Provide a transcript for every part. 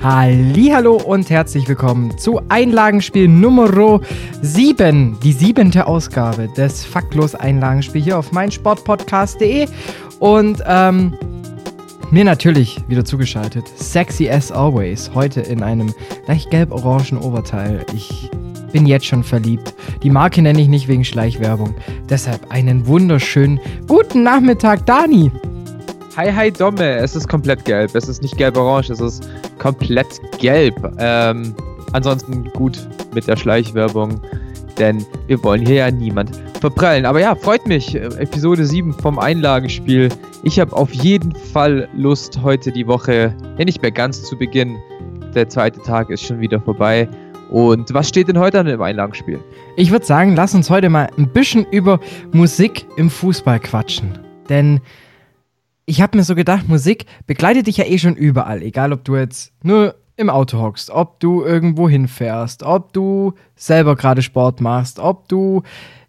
Hallo und herzlich willkommen zu Einlagenspiel Nummer 7, die siebente Ausgabe des Faktlos Einlagenspiel hier auf meinsportpodcast.de und ähm, mir natürlich wieder zugeschaltet, sexy as always, heute in einem leicht gelb-orangen Oberteil. Ich bin jetzt schon verliebt. Die Marke nenne ich nicht wegen Schleichwerbung. Deshalb einen wunderschönen guten Nachmittag, Dani. Hi, hi, Domme. Es ist komplett gelb. Es ist nicht gelb-orange, es ist komplett gelb. Ähm, ansonsten gut mit der Schleichwerbung, denn wir wollen hier ja niemand verprellen. Aber ja, freut mich. Episode 7 vom Einlagenspiel. Ich habe auf jeden Fall Lust, heute die Woche, ja nicht mehr ganz zu Beginn. Der zweite Tag ist schon wieder vorbei. Und was steht denn heute an im Einlagenspiel? Ich würde sagen, lass uns heute mal ein bisschen über Musik im Fußball quatschen. Denn ich habe mir so gedacht, Musik begleitet dich ja eh schon überall, egal ob du jetzt nur im Auto hockst, ob du irgendwo hinfährst, ob du selber gerade Sport machst, ob du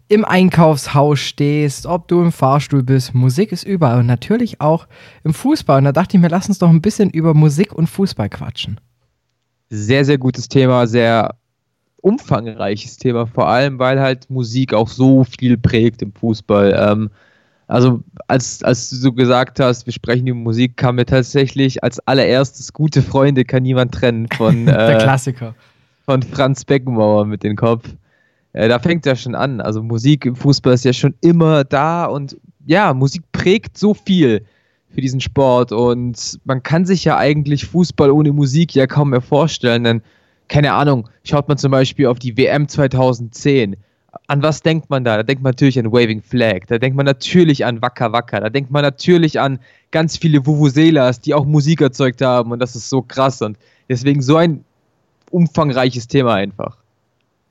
im Einkaufshaus stehst, ob du im Fahrstuhl bist. Musik ist überall und natürlich auch im Fußball. Und da dachte ich mir, lass uns doch ein bisschen über Musik und Fußball quatschen. Sehr, sehr gutes Thema, sehr umfangreiches Thema, vor allem weil halt Musik auch so viel prägt im Fußball. Ähm, also als, als du so gesagt hast, wir sprechen über Musik, kam mir tatsächlich als allererstes gute Freunde kann niemand trennen von der äh, Klassiker von Franz Beckenbauer mit dem Kopf. Äh, da fängt ja schon an. Also Musik im Fußball ist ja schon immer da und ja, Musik prägt so viel für diesen Sport und man kann sich ja eigentlich Fußball ohne Musik ja kaum mehr vorstellen, denn keine Ahnung, schaut man zum Beispiel auf die WM 2010 an was denkt man da? Da denkt man natürlich an Waving Flag, da denkt man natürlich an Wacker Wacker, da denkt man natürlich an ganz viele Vuvuzelas, die auch Musik erzeugt haben und das ist so krass und deswegen so ein umfangreiches Thema einfach.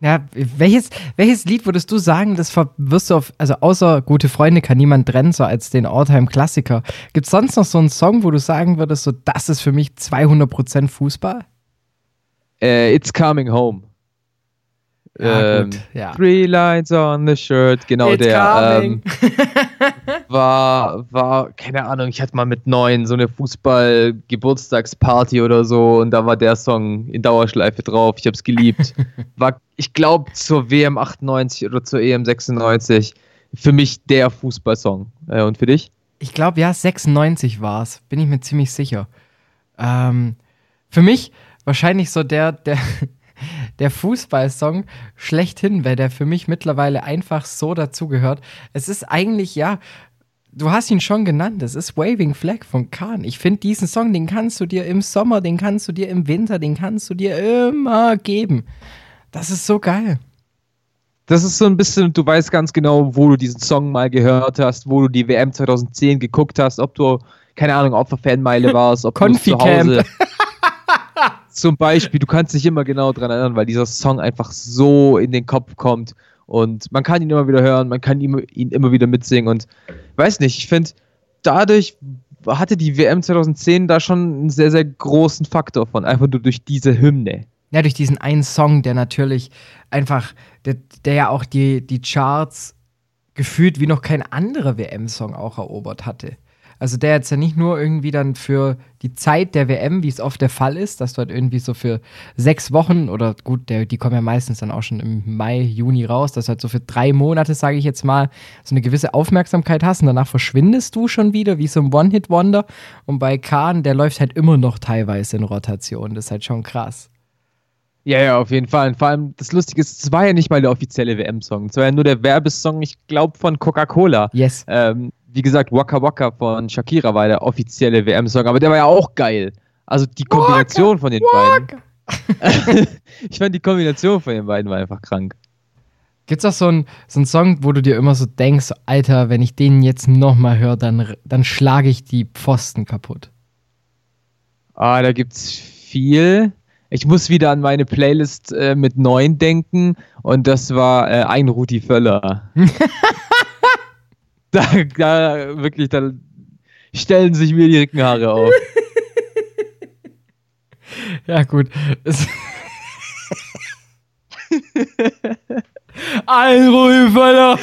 Ja, welches, welches Lied würdest du sagen, das wirst du auf, also außer Gute Freunde kann niemand trennen, so als den Alltime-Klassiker. Gibt es sonst noch so einen Song, wo du sagen würdest, so das ist für mich 200% Fußball? Uh, It's Coming Home. Ja, ähm, ja. Three Lines on the Shirt, genau It's der. Ähm, war, war, keine Ahnung, ich hatte mal mit neun so eine Fußball-Geburtstagsparty oder so und da war der Song in Dauerschleife drauf. Ich hab's geliebt. War, ich glaube, zur WM 98 oder zur EM 96 für mich der Fußballsong. Äh, und für dich? Ich glaube, ja, 96 war es. Bin ich mir ziemlich sicher. Ähm, für mich wahrscheinlich so der, der der Fußballsong schlechthin, weil der für mich mittlerweile einfach so dazugehört. Es ist eigentlich, ja, du hast ihn schon genannt, es ist Waving Flag von Khan. Ich finde diesen Song, den kannst du dir im Sommer, den kannst du dir im Winter, den kannst du dir immer geben. Das ist so geil. Das ist so ein bisschen, du weißt ganz genau, wo du diesen Song mal gehört hast, wo du die WM 2010 geguckt hast, ob du, keine Ahnung, auf der Fanmeile warst, ob du zu Hause zum Beispiel, du kannst dich immer genau daran erinnern, weil dieser Song einfach so in den Kopf kommt und man kann ihn immer wieder hören, man kann ihn, ihn immer wieder mitsingen und weiß nicht, ich finde, dadurch hatte die WM 2010 da schon einen sehr, sehr großen Faktor von, einfach nur durch diese Hymne. Ja, durch diesen einen Song, der natürlich einfach, der, der ja auch die, die Charts gefühlt wie noch kein anderer WM-Song auch erobert hatte. Also der jetzt ja nicht nur irgendwie dann für die Zeit der WM, wie es oft der Fall ist, dass du halt irgendwie so für sechs Wochen oder gut, der, die kommen ja meistens dann auch schon im Mai, Juni raus, dass du halt so für drei Monate, sage ich jetzt mal, so eine gewisse Aufmerksamkeit hast und danach verschwindest du schon wieder wie so ein One-Hit-Wonder. Und bei Kahn, der läuft halt immer noch teilweise in Rotation. Das ist halt schon krass. Ja, ja, auf jeden Fall. Und vor allem, das Lustige ist, es war ja nicht mal der offizielle WM-Song. Es war ja nur der Werbesong, ich glaube, von Coca-Cola. Yes. Ähm, wie gesagt, Waka Waka von Shakira war der offizielle WM-Song, aber der war ja auch geil. Also die Kombination Waka, von den Waka. beiden. ich fand die Kombination von den beiden war einfach krank. Gibt's auch so einen so Song, wo du dir immer so denkst, Alter, wenn ich den jetzt nochmal höre, dann, dann schlage ich die Pfosten kaputt? Ah, da gibt's viel. ich muss wieder an meine Playlist äh, mit neun denken und das war äh, ein Rudi Völler. da, da wirklich, da stellen sich mir die Rückenhaare auf. Ja, gut. Ein Rudi Völler.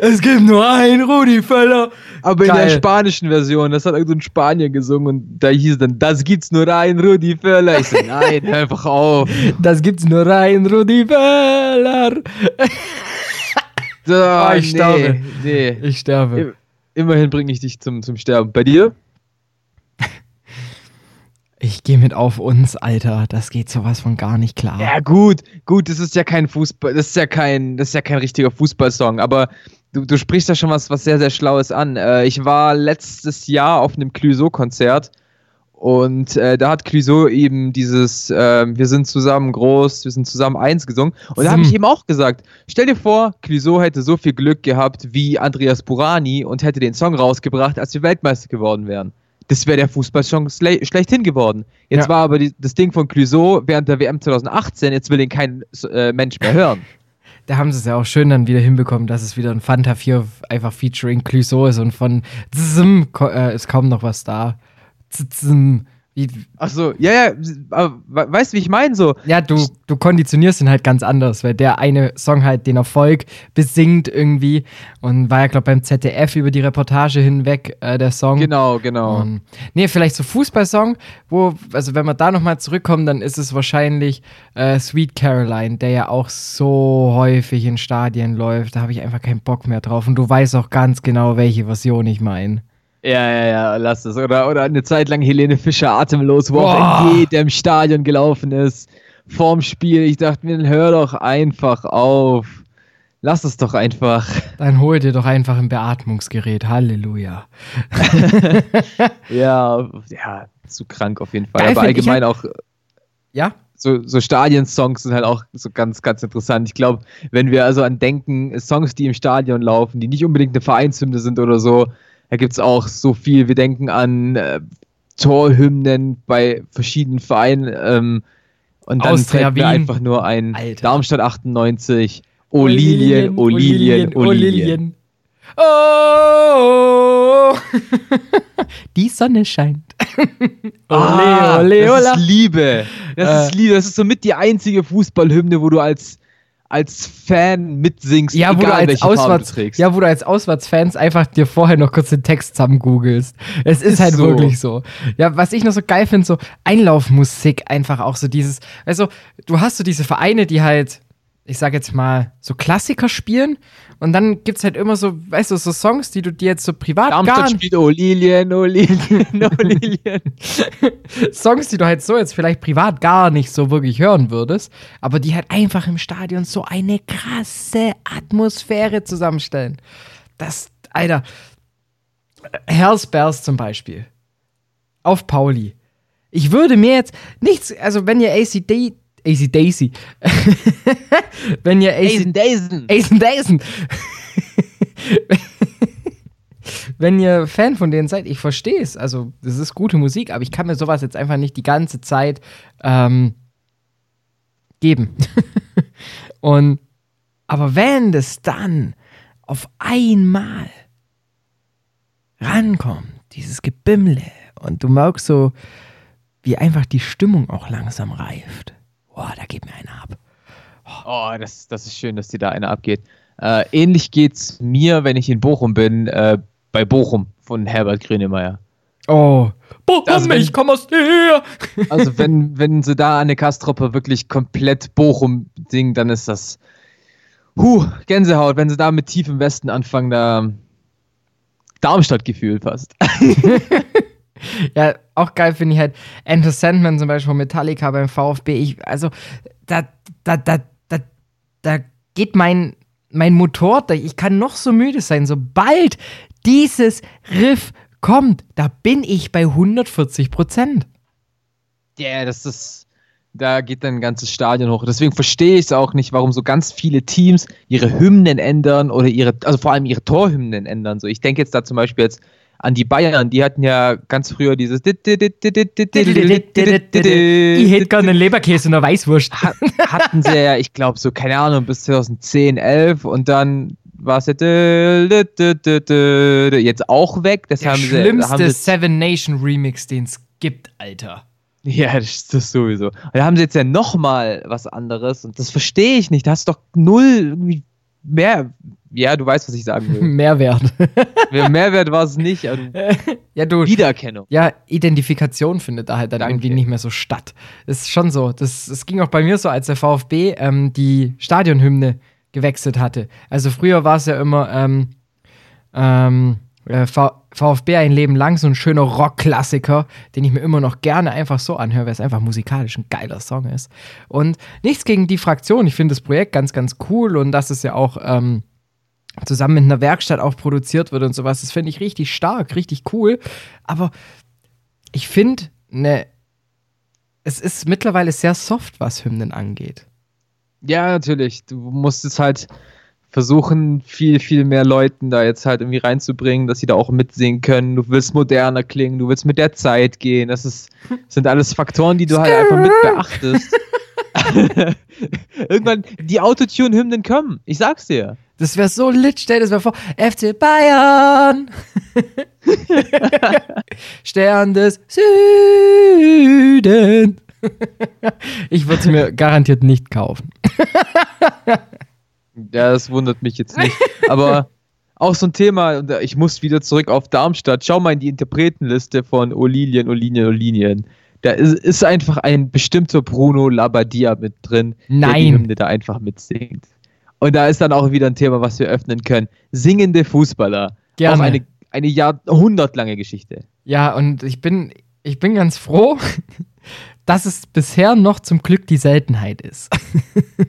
es gibt nur einen Rudi Völler. Aber in Geil. der spanischen Version, das hat irgendein Spanier gesungen und da hieß dann, das gibt's nur ein Rudi Völler. Ich so, nein, hör einfach auf. Das gibt's nur einen Rudi Völler. So, Ah, ich sterbe. Nee. Ich sterbe. Im- Immerhin bringe ich dich zum, zum Sterben. Bei dir? Ich gehe mit auf uns, Alter. Das geht sowas von gar nicht klar. Ja, gut, gut, das ist ja kein Fußball, das ist ja kein, das ist ja kein richtiger Fußballsong, aber du, du sprichst da schon was, was sehr, sehr Schlaues an. Äh, ich war letztes Jahr auf einem Clouseau-Konzert und äh, da hat Clouseau eben dieses äh, Wir sind zusammen groß, wir sind zusammen eins gesungen. Und da habe ich Sim. eben auch gesagt, stell dir vor, Clouseau hätte so viel Glück gehabt wie Andreas Burani und hätte den Song rausgebracht, als wir Weltmeister geworden wären. Das wäre der Fußballsong schle schlechthin geworden. Jetzt Ja. war aber die, das Ding von Clouseau während der WM 2018, jetzt will ihn kein äh, Mensch mehr hören. Da haben sie es ja auch schön dann wieder hinbekommen, dass es wieder ein Fanta 4 einfach featuring Clouseau ist und von ko- äh, ist kaum noch was da. Wie, Ach so, ja, ja, aber we- weißt du, wie ich meine? So, ja, du, du konditionierst ihn halt ganz anders, weil der eine Song halt den Erfolg besingt irgendwie und war ja, glaube beim ZDF über die Reportage hinweg äh, der Song. genau, genau. Und, nee, vielleicht so Fußballsong, wo, also wenn wir da nochmal zurückkommen, dann ist es wahrscheinlich äh, Sweet Caroline, der ja auch so häufig in Stadien läuft. Da habe ich einfach keinen Bock mehr drauf. Und du weißt auch ganz genau, welche Version ich meine. Ja, ja, ja, lass es. Oder, oder eine Zeit lang Helene Fischer atemlos, wo auch in jedem Stadion gelaufen ist. Vorm Spiel. Ich dachte mir, hör doch einfach auf. Lass es doch einfach. Dann hol dir doch einfach ein Beatmungsgerät. Halleluja. Ja, ja, zu krank auf jeden Fall. Geil Aber allgemein auch Ja? so, so Stadionsongs sind halt auch so ganz, ganz interessant. Ich glaube, wenn wir also an denken, Songs, die im Stadion laufen, die nicht unbedingt eine Vereinshymne sind oder so, da gibt es auch so viel. Wir denken an äh, Torhymnen bei verschiedenen Vereinen ähm, und dann Austria fällt mir Wien. einfach nur ein Alter. Darmstadt 98, O Lilien, O Lilien, O Lilien. Oh, die Sonne scheint. Ah, ole, das ola. ist Liebe. Das Äh. ist Liebe. Das ist somit die einzige Fußballhymne, wo du als, als Fan mitsingst, Ja, wo du egal als Auswärts, du trägst. ja, wo du als Auswärtsfans einfach dir vorher noch kurz den Text zusammen googelst. Es ist, Ist halt so. wirklich so. Ja, was ich noch so geil finde, so Einlaufmusik einfach auch so dieses, also du hast so diese Vereine, die halt, ich sag jetzt mal, so Klassiker spielen und dann gibt's halt immer so, weißt du, so Songs, die du dir jetzt so privat gar Darmstadt nicht, spielt O Lilien, O Lilien, O Lilien. Songs, die du halt so jetzt vielleicht privat gar nicht so wirklich hören würdest, aber die halt einfach im Stadion so eine krasse Atmosphäre zusammenstellen. Das, Alter, Hellsbears zum Beispiel. Auf Pauli. Ich würde mir jetzt nichts, also wenn ihr ACD, AC Daisy, wenn ihr AC, Daisen. Ace Daisen. Wenn ihr Fan von denen seid, ich verstehe es. Also, das ist gute Musik, aber ich kann mir sowas jetzt einfach nicht die ganze Zeit ähm, geben. Und, aber wenn das dann auf einmal rankommt, dieses Gebimmle, und du merkst so, wie einfach die Stimmung auch langsam reift. Boah, da geht mir einer ab. Oh, das, das ist schön, dass dir da einer abgeht. Äh, ähnlich geht's mir, wenn ich in Bochum bin, äh, bei Bochum von Herbert Grönemeyer. Oh, Bochum, Also wenn- ich komm aus dir. Also wenn, wenn sie da eine Kastruppe wirklich komplett Bochum singen, dann ist das huh, Gänsehaut. Wenn sie da mit tiefem Westen anfangen, da Darmstadt-Gefühl fast. Ja, auch geil finde ich halt Enter Sandman zum Beispiel von Metallica beim VfB. Ich, also, da, da, da, da, da geht mein, mein Motor, da, ich kann noch so müde sein. Sobald dieses Riff kommt, da bin ich bei 140 Prozent. Ja, das ist. Da geht dann ein ganzes Stadion hoch. Deswegen verstehe ich es auch nicht, warum so ganz viele Teams ihre Hymnen ändern oder ihre, also vor allem ihre Torhymnen ändern. So, ich denke jetzt da zum Beispiel jetzt an die Bayern, die hatten ja ganz früher dieses Ich hätte gerne einen Leberkäse und eine Weißwurst. hatten sie ja, ich glaube so, keine Ahnung, bis 2010, 11 und dann war es jetzt, jetzt auch weg. Das Der haben sie, schlimmste haben sie, Seven Nation Remix, den es gibt, Alter. Ja, das ist das sowieso. Und da haben sie jetzt ja nochmal was anderes und das verstehe ich nicht. Da hast du doch null mehr. Ja, du weißt, was ich sagen will. Mehrwert. Mehr Mehrwert war es nicht. Also ja, du. Wiedererkennung. Ja, Identifikation findet da halt dann Danke. irgendwie nicht mehr so statt. Das ist schon so. Das, das ging auch bei mir so, als der VfB ähm, die Stadionhymne gewechselt hatte. Also früher war es ja immer ähm, ähm, äh, VfB ein Leben lang, so ein schöner Rockklassiker, den ich mir immer noch gerne einfach so anhöre, weil es einfach musikalisch ein geiler Song ist. Und nichts gegen die Fraktion. Ich finde das Projekt ganz, ganz cool und dass es ja auch ähm, zusammen mit einer Werkstatt auch produziert wird und sowas. Das finde ich richtig stark, richtig cool. Aber ich finde, ne, es ist mittlerweile sehr soft, was Hymnen angeht. Ja, natürlich. Du musst es halt versuchen, viel, viel mehr Leuten da jetzt halt irgendwie reinzubringen, dass sie da auch mitsingen können. Du willst moderner klingen, du willst mit der Zeit gehen. Das ist, sind alles Faktoren, die du halt einfach mit beachtest. Irgendwann, die Autotune-Hymnen kommen. Ich sag's dir. Das wäre so lit, stell dir das mal vor. FC Bayern! Stern des Süden! ich würde es mir garantiert nicht kaufen. Ja, das wundert mich jetzt nicht. Aber auch so ein Thema, und ich muss wieder zurück auf Darmstadt. Schau mal in die Interpretenliste von Olilien, Olinien, Olinien. Da ist, ist einfach ein bestimmter Bruno Labbadia mit drin, der die Nein. Hymne da einfach mitsingt. Und da ist dann auch wieder ein Thema, was wir öffnen können. Singende Fußballer. Gerne. Auch eine, eine jahrhundertlange Geschichte. Ja, und ich bin, ich bin ganz froh, dass es bisher noch zum Glück die Seltenheit ist.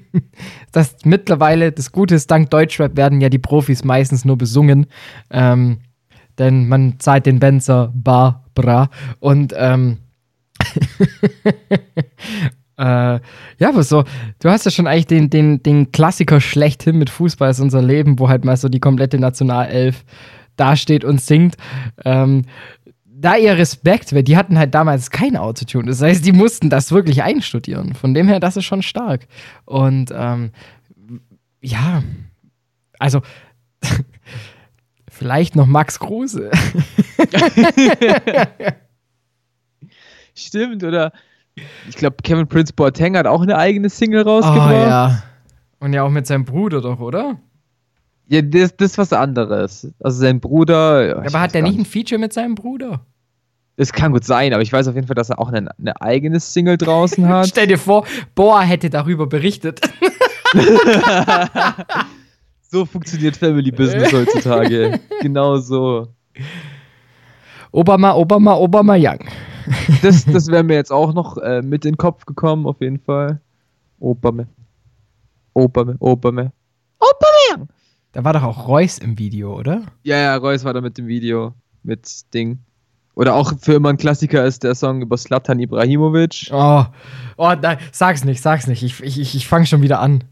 das mittlerweile, das Gute ist, dank Deutschrap werden ja die Profis meistens nur besungen. Ähm, denn man zahlt den Benzer bar, bra. Und ähm, äh, ja, aber so, du hast ja schon eigentlich den, den, den Klassiker schlechthin mit Fußball ist unser Leben, wo halt mal so die komplette Nationalelf dasteht und singt. Ähm, da ihr Respekt, weil die hatten halt damals kein Autotune. Das heißt, die mussten das wirklich einstudieren. Von dem her, das ist schon stark. Und ähm, ja, also vielleicht noch Max Kruse. Stimmt, oder? Ich glaube, Kevin Prince Boateng hat auch eine eigene Single Oh rausgebracht. ja. Und ja auch mit seinem Bruder doch, oder? Ja, das, das ist was anderes. Also sein Bruder. Ja, aber hat der nicht ein Feature mit seinem Bruder? Es kann gut sein, aber ich weiß auf jeden Fall, dass er auch eine, eine eigene Single draußen hat. Stell dir vor, Boa hätte darüber berichtet. so funktioniert Family Business heutzutage. genau so. Obama, Obama, Obama Young. Das, das wäre mir jetzt auch noch äh, mit in den Kopf gekommen, auf jeden Fall. Obama. Obama, Obama. Obama! Da war doch auch Reus im Video, oder? Ja, ja, Reus war da mit dem Video. Mit Ding. Oder auch für immer ein Klassiker ist der Song über Slatan Ibrahimovic. Oh, oh nein, sag's nicht, sag's nicht. Ich, ich, ich fange schon wieder an.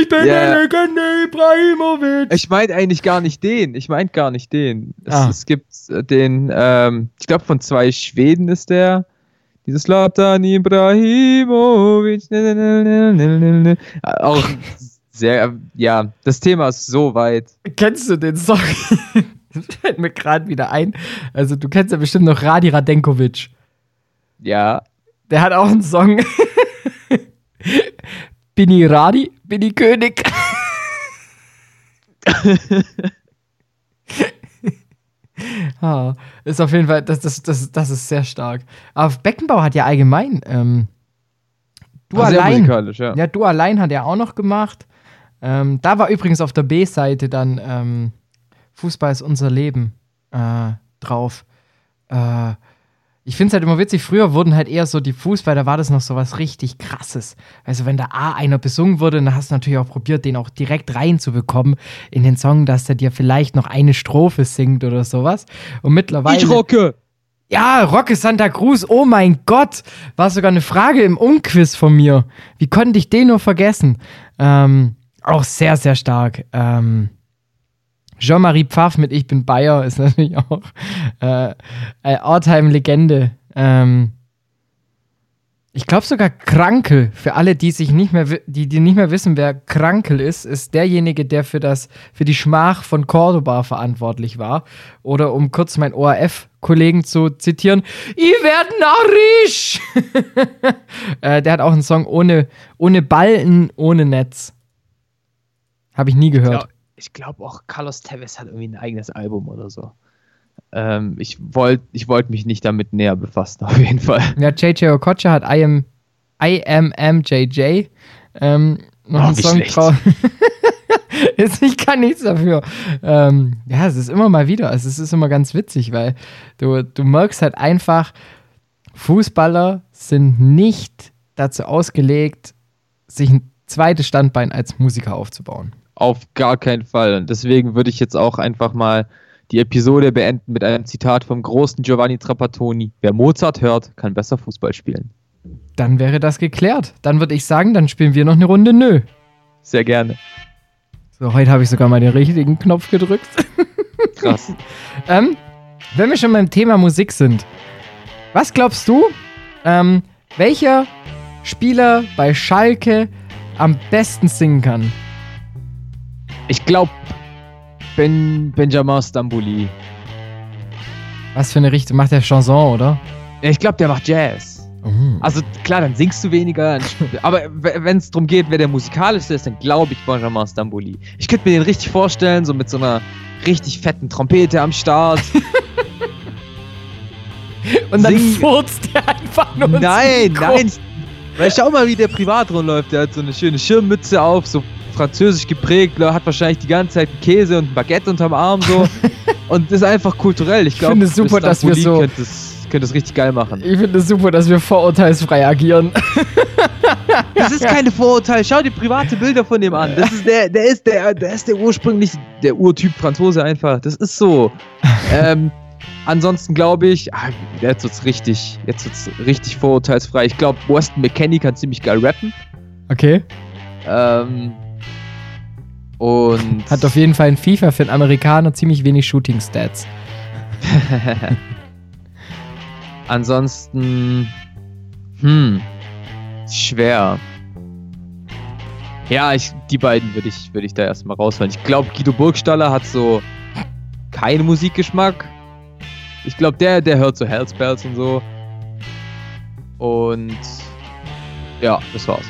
Ich bin Ja. der Legende Ibrahimovic. Ich meinte eigentlich gar nicht den. Ich meinte gar nicht den. Es, Ah. es gibt äh, den, ähm, ich glaube von zwei Schweden ist der. Dieses Latan Ibrahimovic. Auch sehr, ja, das Thema ist so weit. Kennst du den Song? das fällt mir gerade wieder ein. Also, du kennst ja bestimmt noch Radi Radenkovic. Ja. Der hat auch einen Song. Bin ich Radi, bin ich König. ah, ist auf jeden Fall, das, das, das, das ist sehr stark. Aber Beckenbauer hat ja allgemein, ähm, du sehr allein, ja. ja, du allein hat er auch noch gemacht. Ähm, da war übrigens auf der B-Seite dann ähm, Fußball ist unser Leben äh, drauf. Äh, ich finde es halt immer witzig, früher wurden halt eher so die Fußball, da war das noch so was richtig krasses. Also wenn da A einer besungen wurde, dann hast du natürlich auch probiert, den auch direkt reinzubekommen in den Song, dass der dir vielleicht noch eine Strophe singt oder sowas. Und mittlerweile. Ich rocke! Ja, Rocke Santa Cruz, oh mein Gott, war sogar eine Frage im Unquiz von mir. Wie konnte ich den nur vergessen? Ähm, auch sehr, sehr stark. Ähm, Jean-Marie Pfaff mit Ich bin Bayer ist natürlich auch äh, eine Alltime-Legende. Ähm, ich glaube sogar Krankel, für alle, die sich nicht mehr, die, die nicht mehr wissen, wer Krankel ist, ist derjenige, der für das, für die Schmach von Cordoba verantwortlich war. Oder um kurz meinen ORF-Kollegen zu zitieren, ich werd narrisch! äh, der hat auch einen Song ohne, ohne Ballen, ohne Netz. Habe ich nie gehört. Ich glaube glaub auch Carlos Tevez hat irgendwie ein eigenes Album oder so. Ähm, ich wollte ich wollt mich nicht damit näher befassen, auf jeden Fall. Ja, JJ Okocha hat I am, I am MJJ. Ähm, noch oh, einen Song drauf. ich kann nichts dafür. Ähm, ja, es ist immer mal wieder. Also es ist immer ganz witzig, weil du, du merkst halt einfach, Fußballer sind nicht dazu ausgelegt, sich ein zweites Standbein als Musiker aufzubauen. Auf gar keinen Fall. Und deswegen würde ich jetzt auch einfach mal die Episode beenden mit einem Zitat vom großen Giovanni Trapattoni. Wer Mozart hört, kann besser Fußball spielen. Dann wäre das geklärt. Dann würde ich sagen, dann spielen wir noch eine Runde Nö. Sehr gerne. So, heute habe ich sogar mal den richtigen Knopf gedrückt. Krass. ähm, wenn wir schon beim Thema Musik sind, was glaubst du, ähm, welcher Spieler bei Schalke am besten singen kann? Ich glaube, ben, Benjamin Stambouli. Was für eine Richtung? Macht der Chanson, oder? Ich glaube, der macht Jazz. Mhm. Also klar, dann singst du weniger. aber wenn es darum geht, wer der musikalische ist, dann glaube ich Benjamin Stambouli. Ich könnte mir den richtig vorstellen, so mit so einer richtig fetten Trompete am Start. Und dann Sing furzt der einfach nur Nein, nein. Weil schau mal, wie der privat rumläuft. Der hat so eine schöne Schirmmütze auf, so französisch geprägt, hat wahrscheinlich die ganze Zeit Käse und ein Baguette unterm Arm so. und ist einfach kulturell. Ich glaube, finde es super, dass wir so. Könnte es, könnte es richtig geil machen. Ich finde es super, dass wir vorurteilsfrei agieren. Das ist keine Vorurteil. Schau dir private Bilder von dem an. Das ist der, der ist der, der ist der ursprünglich der Urtyp Franzose einfach. Das ist so. ähm, ansonsten glaube ich, ah, jetzt wird's richtig, jetzt wird's richtig vorurteilsfrei. Ich glaube, Weston McKenney kann ziemlich geil rappen. Okay. Ähm, und Hat auf jeden Fall in FIFA für einen Amerikaner ziemlich wenig Shooting-Stats. Ansonsten, hm, schwer. Ja, ich, die beiden würde ich, würd ich da erstmal rausholen. Ich glaube, Guido Burgstaller hat so keinen Musikgeschmack. Ich glaube, der, der hört so Hellspells und so. Und ja, das war's.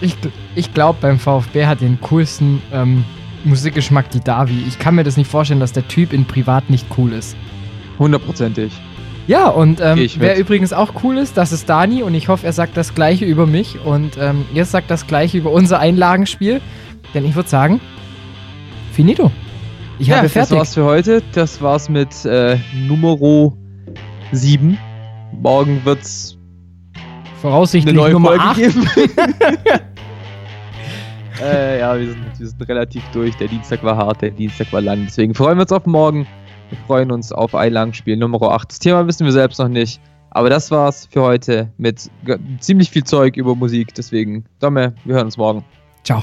Ich, ich glaube, beim VfB hat den coolsten ähm, Musikgeschmack die Davi. Ich kann mir das nicht vorstellen, dass der Typ in Privat nicht cool ist. Hundertprozentig. Ja, und ähm, wer übrigens auch cool ist, das ist Dani und ich hoffe, er sagt das gleiche über mich und ähm, ihr sagt das gleiche über unser Einlagenspiel. Denn ich würde sagen, finito. Ich ja, habe fertig. Das war's für heute. Das war's mit äh, Numero 7. Morgen wird's voraussichtlich eine neue Nummer Folge 8. geben. äh, ja, wir sind, wir sind relativ durch. Der Dienstag war hart, der Dienstag war lang. Deswegen freuen wir uns auf morgen. Wir freuen uns auf Eilang-Spiel Nummer 8. Das Thema wissen wir selbst noch nicht. Aber das war's für heute mit ziemlich viel Zeug über Musik. Deswegen, Domme, wir hören uns morgen. Ciao.